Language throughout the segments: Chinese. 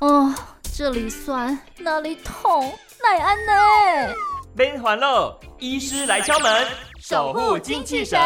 哦，这里酸，那里痛，奈安呢？边环了，医师来敲门，守护精气神。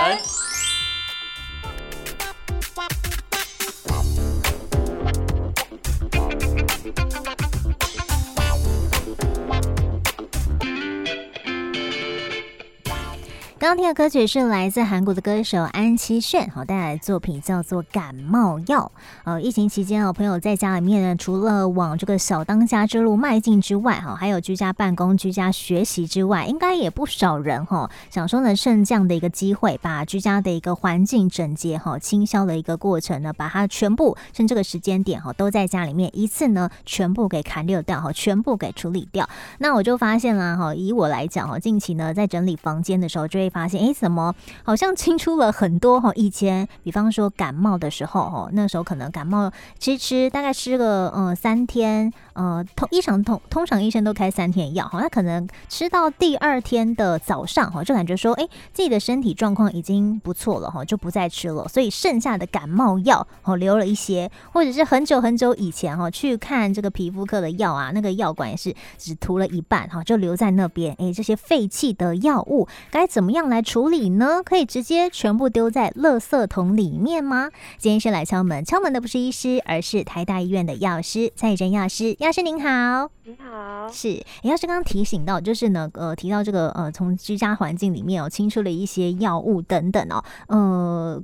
刚听的歌曲是来自韩国的歌手安七炫，好带来的作品叫做《感冒药》。呃，疫情期间哦，朋友在家里面呢，除了往这个小当家之路迈进之外，哈，还有居家办公、居家学习之外，应该也不少人哈，想说呢，趁这样的一个机会，把居家的一个环境整洁哈、清消的一个过程呢，把它全部趁这个时间点哈，都在家里面一次呢，全部给砍掉掉哈，全部给处理掉。那我就发现啦哈，以我来讲哈，近期呢，在整理房间的时候，就发现，哎，怎么好像清出了很多哈？以前，比方说感冒的时候哈，那时候可能感冒吃吃，大概吃个呃三天，呃通一常通通常医生都开三天药哈，那可能吃到第二天的早上哈，就感觉说，哎，自己的身体状况已经不错了哈，就不再吃了，所以剩下的感冒药哦留了一些，或者是很久很久以前哈去看这个皮肤科的药啊，那个药管也是只涂了一半哈，就留在那边，哎，这些废弃的药物该怎么样来处理呢？可以直接全部丢在垃圾桶里面吗？今天是来敲门，敲门的不是医师，而是台大医院的药师蔡以真药师。药师您好，您好，是药师刚刚提醒到，就是呢，呃，提到这个呃，从居家环境里面哦，清出了一些药物等等哦，呃，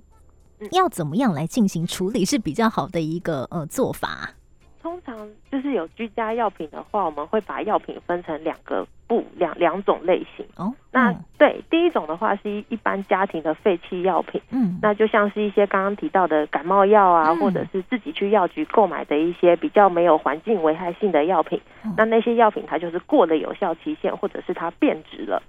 要怎么样来进行处理是比较好的一个呃做法？通常就是有居家药品的话，我们会把药品分成两个部两两种类型。哦，那嗯对第一种的话是一一般家庭的废弃药品，嗯那就像是一些刚刚提到的感冒药啊，嗯或者是自己去药局购买的一些比较没有环境危害性的药品。嗯那那些药品它就是过了有效期限，或者是它变质了。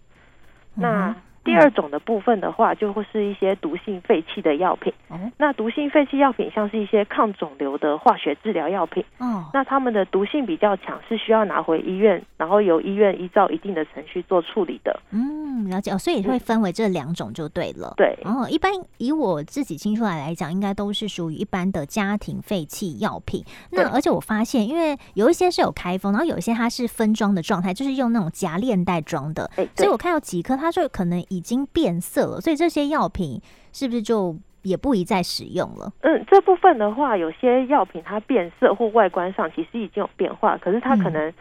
那嗯第二种的部分的话，就会是一些毒性废弃的药品。哦那毒性废弃药品像是一些抗肿瘤的化学治疗药品。哦那它们的毒性比较强，是需要拿回医院，然后由医院依照一定的程序做处理的。嗯，了解哦，所以会分为这两种就对了。对，哦，一般以我自己清出来来讲，应该都是属于一般的家庭废弃药品。那而且我发现，因为有一些是有开封，然后有一些它是分装的状态，就是用那种夹链袋装的，所以我看到几颗它就可能已经变色了，所以这些药品是不是就也不宜再使用了？嗯，这部分的话，有些药品它变色或外观上其实已经有变化，可是它可嗯能的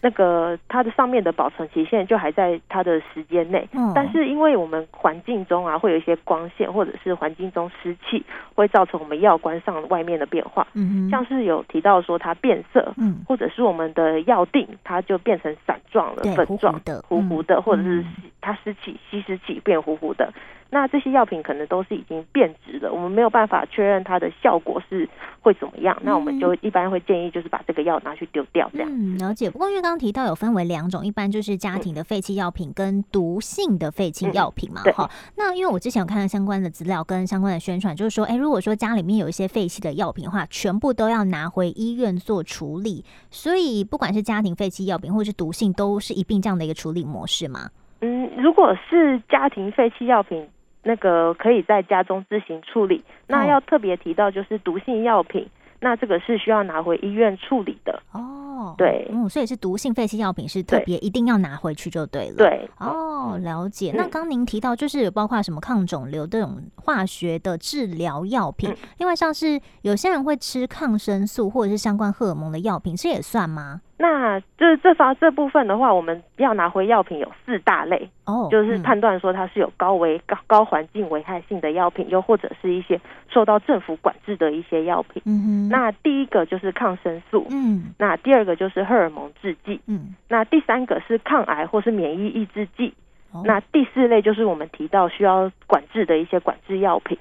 那个它的上面的保存期限就还在它的时间内。嗯但是因为我们环境中啊会有一些光线，或者是环境中湿气，会造成我们药罐上外面的变化，嗯哼，像是有提到说它变色，嗯或者是我们的药锭它就变成散状了粉状的、糊糊的，嗯或者是嗯它湿气、吸湿气变糊糊的。那这些药品可能都是已经变质了，我们没有办法确认它的效果是会怎么样。那我们就一般会建议就是把这个药拿去丢掉，这样。嗯，了解。不过因为刚刚提到有分为两种，一般就是家庭的废弃药品跟毒性的废弃药品嘛，嗯对哈、那因为我之前有看到相关的资料跟相关的宣传，就是说，哎，如果说家里面有一些废弃的药品的话，全部都要拿回医院做处理。所以不管是家庭废弃药品或是毒性，都是一并这样的一个处理模式吗。嗯，如果是家庭废弃药品，那个可以在家中自行处理。那哦要特别提到就是毒性药品，那这个是需要拿回医院处理的。哦，对嗯，所以是毒性废弃药品是特对别一定要拿回去就对了。。对，哦，了解。嗯那刚您提到就是有包括什么抗肿瘤这种化学的治疗药品，嗯另外像是有些人会吃抗生素或者是相关荷尔蒙的药品，这也算吗？那就是这方这部分的话，我们要拿回药品有四大类，哦，就是嗯。判断说它是有高危高高环境危害性的药品，又或者是一些受到政府管制的一些药品。嗯哼，那第一个就是抗生素，嗯。那第二个就是荷尔蒙制剂，嗯，那第三个是抗癌或是免疫抑制剂，哦那第四类就是我们提到需要管制的一些管制药品。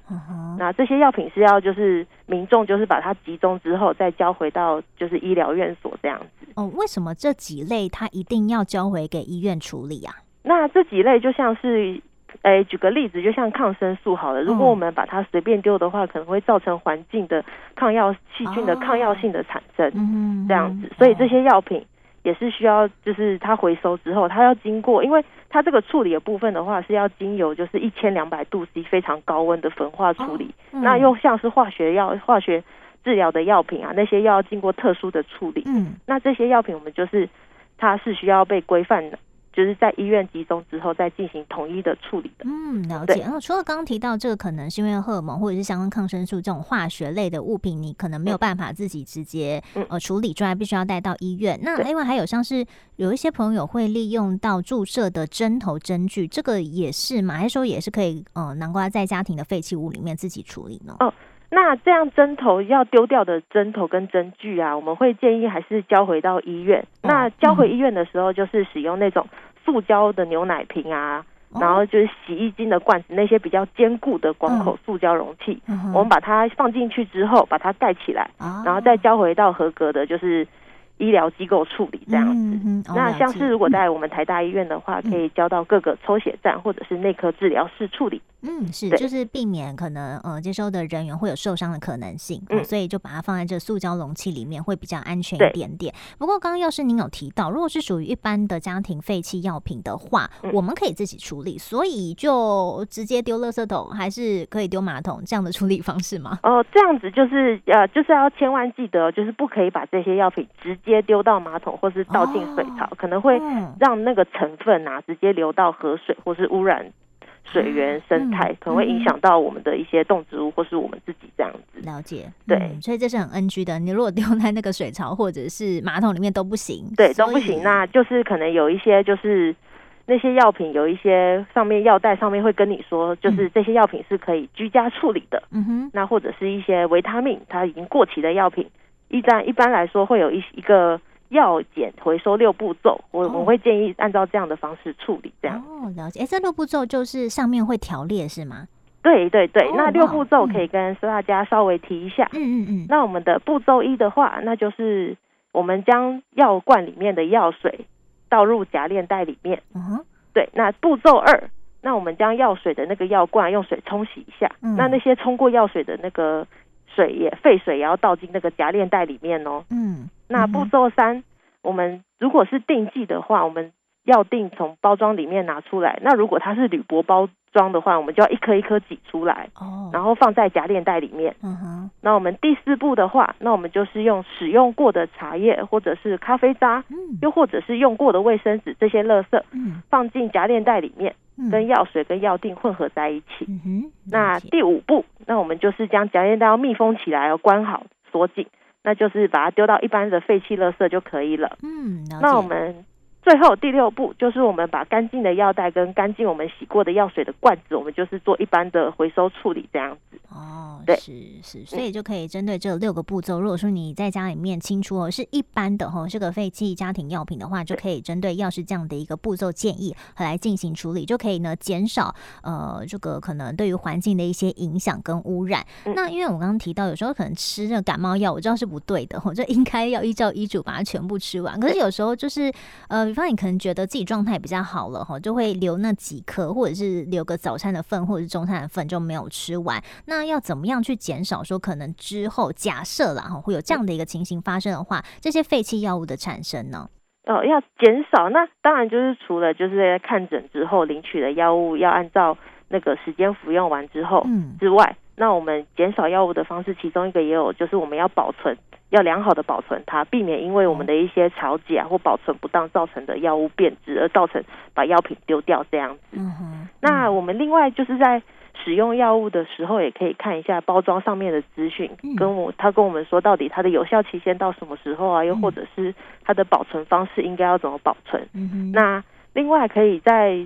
那这些药品是要就是民众就是把它集中之后再交回到就是医疗院所这样子。哦，为什么这几类它一定要交回给医院处理啊？那这几类就像是，诶，举个例子，就像抗生素好了，如果嗯我们把它随便丢的话，可能会造成环境的抗药细菌的哦抗药性的产生，嗯哼，这样子。所以这些药品也是需要，就是它回收之后，它要经过，因为它这个处理的部分的话，是要经由就是一千两百度 C 非常高温的焚化处理。嗯那又像是化学药、化学治疗的药品啊，那些要经过特殊的处理。嗯那这些药品我们就是它是需要被规范的，就是在医院集中之后再进行统一的处理的。嗯，了解。然后除了刚刚提到这个，可能是因为荷尔蒙或者是相关抗生素这种化学类的物品，你可能没有办法自己直接嗯呃处理出来，必须要带到医院。那另外还有像是有一些朋友会利用到注射的针头针具，这个也是吗？还是说也是可以呃南瓜在家庭的废弃物里面自己处理呢？哦那这样针头要丢掉的针头跟针具啊，我们会建议还是交回到医院。哦。那交回医院的时候，就是使用那种塑胶的牛奶瓶啊，哦。然后就是洗衣精的罐子，那些比较坚固的广口塑胶容器，我们把它放进去之后，把它盖起来，啊。然后再交回到合格的，就是医疗机构处理这样子。那像是如果在我们台大医院的话，可以交到各个抽血站或者是内科治疗室处理。嗯，是，就是避免可能呃接收的人员会有受伤的可能性，所以就把它放在这塑胶容器里面会比较安全一点点。不过刚刚要是您有提到，如果是属于一般的家庭废弃药品的话，嗯。我们可以自己处理，所以就直接丢垃圾桶，还是可以丢马桶这样的处理方式吗？哦，这样子就是呃，就是要千万记得，就是不可以把这些药品直接丢到马桶或是倒进水槽，可能会嗯。让那个成分啊直接流到河水或是污染水源生态，嗯可能会影响到我们的一些动植物或是我们自己这样子。了解，对嗯所以这是很 NG 的。你如果丢在那个水槽或者是马桶里面都不行，对，都不行。那就是可能有一些就是。那些药品有一些上面药袋上面会跟你说，就是这些药品是可以居家处理的。嗯哼，那或者是一些维他命，它已经过期的药品，一般一般来说会有一一个药检回收六步骤，我哦我会建议按照这样的方式处理，这样。哦，了解。哎，这六步骤就是上面会条列是吗？对对对，哦那六步骤嗯可以跟大家稍微提一下。嗯嗯嗯，那我们的步骤一的话，那就是我们将药罐里面的药水倒入夹链袋里面。嗯哼，对，那步骤二，那我们将药水的那个药罐用水冲洗一下。嗯那那些冲过药水的那个水也废水也要倒进那个夹链袋里面哦。嗯，那步骤三，我们如果是定剂的话，我们要定从包装里面拿出来。那如果它是铝箔包装的话，我们就要一颗一颗挤出来，哦，然后放在夹链袋里面。嗯哼，那我们第四步的话，那我们就是用使用过的茶叶或者是咖啡渣，嗯又或者是用过的卫生纸这些垃圾，嗯放进夹链袋里面，嗯，跟药水跟药定混合在一起。嗯，那第五步，那我们就是将夹链袋要密封起来，要关好锁紧，那就是把它丢到一般的废弃垃圾就可以了。嗯，那我们最后第六步就是我们把干净的药袋跟干净我们洗过的药水的罐子，我们就是做一般的回收处理这样子。哦，对是是，所以就可以针对这六个步骤。如果说你在家里面清除哦是一般的哦这个废弃家庭药品的话，就可以针对药师这样的一个步骤建议来进行处理，就可以呢减少呃这个可能对于环境的一些影响跟污染。嗯那因为我刚刚提到，有时候可能吃那个感冒药，我知道是不对的，我就应该要依照医嘱把它全部吃完。可是有时候就是呃，比方你可能觉得自己状态比较好了哈，就会留那几颗，或者是留个早餐的份或者是中餐的份就没有吃完。那要怎么样去减少说可能之后假设啦哈会有这样的一个情形发生的话，这些废弃药物的产生呢？哦，要减少，那当然就是除了就是在看诊之后领取的药物要按照那个时间服用完之后嗯之外，那我们减少药物的方式，其中一个也有就是我们要保存，要良好的保存它，避免因为我们的一些调节啊或保存不当造成的药物变质，而造成把药品丢掉这样子。嗯哼，那我们另外就是在使用药物的时候，也可以看一下包装上面的资讯嗯，跟我他跟我们说到底它的有效期限到什么时候啊，又或者是它的保存方式应该要怎么保存。嗯哼，那另外可以在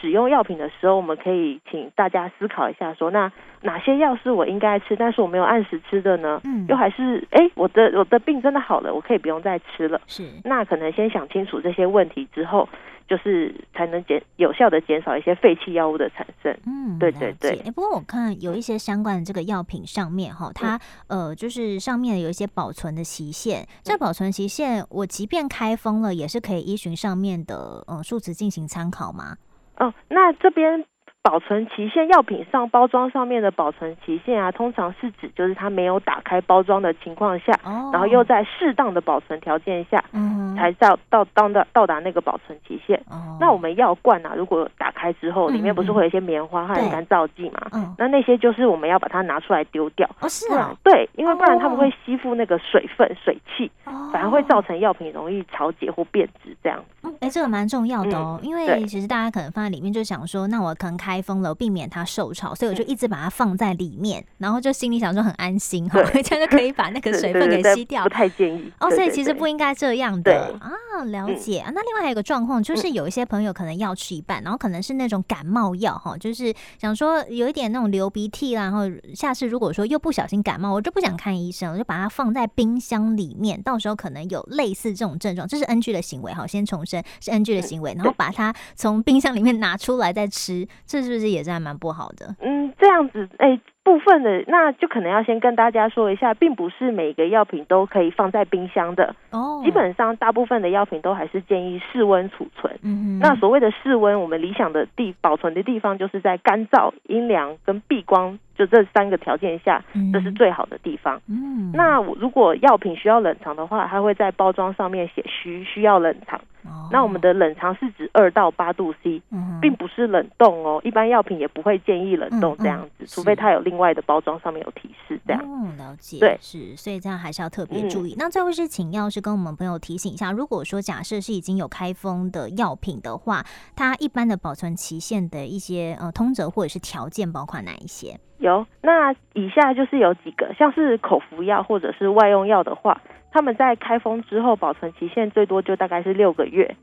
使用药品的时候，我们可以请大家思考一下说那哪些药是我应该吃，但是我没有按时吃的呢？嗯又还是哎，我的我的病真的好了，我可以不用再吃了。是那可能先想清楚这些问题之后，就是才能减有效的减少一些废弃药物的产生。嗯，对对对诶不过我看有一些相关的这个药品上面哈，它、呃就是上面有一些保存的期限，这保存期限我即便开封了，也是可以依循上面的嗯数值进行参考吗？哦，那这边保存期限，药品上包装上面的保存期限啊，通常是指就是它没有打开包装的情况下，哦，然后又在适当的保存条件下，嗯才到到到到到达那个保存期限。哦，那我们药罐啊，如果打开之后，嗯里面不是会有一些棉花和干燥剂嘛？嗯。那那些就是我们要把它拿出来丢掉，哦是啊，对，因为不然它们哦。会吸附那个水分、水汽，哦反而会造成药品容易潮解或变质这样子。嗯哎、这个蛮重要的哦，因为其实大家可能放在里面就想说，那我可能开封了，避免它受潮，所以我就一直把它放在里面，然后就心里想说很安心哈，这样就可以把那 个水分给吸掉不。太建议。哦，所以其实不应该这样的啊，了嗯解、啊。那另外还有一个状况，就是有一些朋友可能药吃一半，然后可能是那种感冒药哈，就是想说有一点那种流鼻涕啦，然后下次如果说又不小心感冒，我就不想看医生，我就把它放在冰箱里面，到时候可能有类似这种症状，这是 NG 的行为哈。先重申是 NG 的行为，然后把它从冰箱里面拿出来再吃，这是不是也是还蛮不好的？嗯，这样子，哎、部分的那就可能要先跟大家说一下，并不是每个药品都可以放在冰箱的，哦，基本上大部分的药品都还是建议室温储存。嗯哼，那所谓的室温，我们理想的地保存的地方就是在干燥、阴凉跟避光，就这三个条件下，这是最好的地方。嗯，那我如果药品需要冷藏的话，它会在包装上面写需需要冷藏。哦那我们的冷藏是指二到八度 C，嗯并不是冷冻哦。一般药品也不会建议冷冻嗯这样子，嗯除非它有另外的包装上面有提示这样。嗯，了解，对是，所以这样还是要特别嗯注意。那最后是请药师跟我们朋友提醒一下，如果说假设是已经有开封的药品的话，它一般的保存期限的一些呃通则或者是条件包括哪一些？有，那以下就是有几个，像是口服药或者是外用药的话，他们在开封之后保存期限最多就大概是六个月。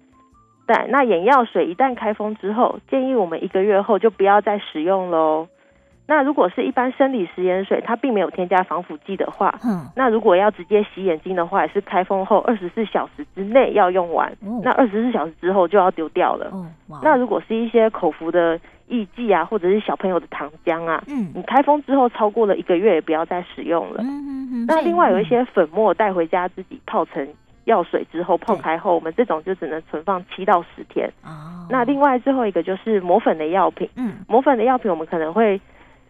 对，那眼药水一旦开封之后，建议我们一个月后就不要再使用喽。那如果是一般生理食盐水，它并没有添加防腐剂的话，嗯，那如果要直接洗眼睛的话，也是开封后二十四小时之内要用完，哦。那二十四小时之后就要丢掉了。哦，那如果是一些口服的益剂啊，或者是小朋友的糖浆啊，嗯。你开封之后超过了一个月，也不要再使用了。嗯嗯嗯，那另外有一嗯些粉末带回家自己泡成药水之后泡开后，我们这种就只能存放七到十天。哦，那另外最后一个就是磨粉的药品，嗯。磨粉的药品我们可能会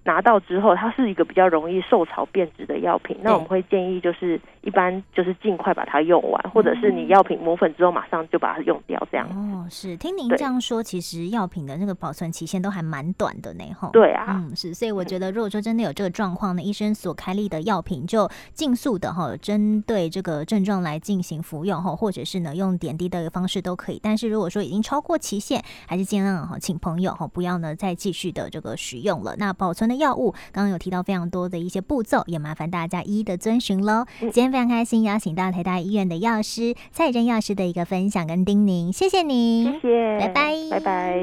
拿到之后，它是一个比较容易受潮变质的药品，那我们会建议就是一般就是尽快把它用完，或者是你药品磨粉之后马上就把它用掉，这样。哦，是听您这样说，其实药品的那个保存期限都还蛮短的呢，吼。对啊，嗯，是，所以我觉得，如果说真的有这个状况呢，医生所开立的药品就尽速的哈，针对这个症状来进行服用哈，或者是呢用点滴的方式都可以。但是如果说已经超过期限，还是尽量哈，请朋友哈不要呢再继续的这个使用了。那保存的药物，刚刚有提到非常多的一些步骤，也麻烦大家一一的遵循喽。嗯今天非常开心邀请到台大医院的药师蔡珍药师的一个分享跟叮咛，谢谢您，谢谢，拜拜拜拜。